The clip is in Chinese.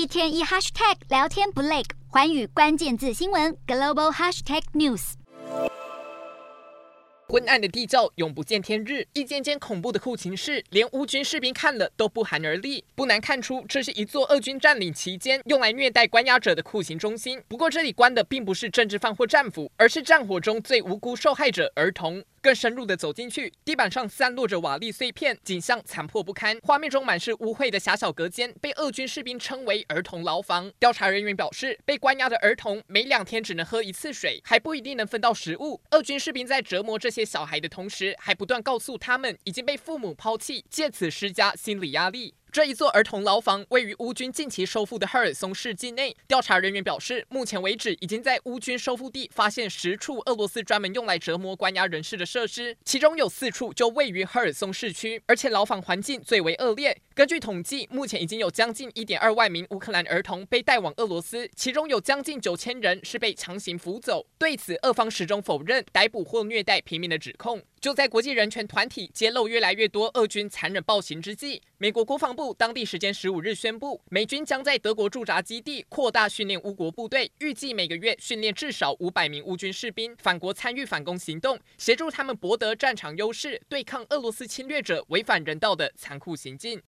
一天一 hashtag 聊天不累，寰宇关键字新闻 global hashtag news。昏暗的地窖永不见天日，一间间恐怖的酷刑室，连乌军士兵看了都不寒而栗。不难看出，这是一座俄军占领期间用来虐待关押者的酷刑中心。不过，这里关的并不是政治犯或战俘，而是战火中最无辜受害者——儿童。更深入的走进去，地板上散落着瓦砾碎片，景象残破不堪。画面中满是污秽的狭小隔间，被俄军士兵称为“儿童牢房”。调查人员表示，被关押的儿童每两天只能喝一次水，还不一定能分到食物。俄军士兵在折磨这些小孩的同时，还不断告诉他们已经被父母抛弃，借此施加心理压力。这一座儿童牢房位于乌军近期收复的赫尔松市境内。调查人员表示，目前为止已经在乌军收复地发现十处俄罗斯专门用来折磨关押人士的设施，其中有四处就位于赫尔松市区，而且牢房环境最为恶劣。根据统计，目前已经有将近一点二万名乌克兰儿童被带往俄罗斯，其中有将近九千人是被强行扶走。对此，俄方始终否认逮捕或虐待平民的指控。就在国际人权团体揭露越来越多俄军残忍暴行之际，美国国防部当地时间十五日宣布，美军将在德国驻扎基地扩大训练乌国部队，预计每个月训练至少五百名乌军士兵返国参与反攻行动，协助他们博得战场优势，对抗俄罗斯侵略者违反人道的残酷行径。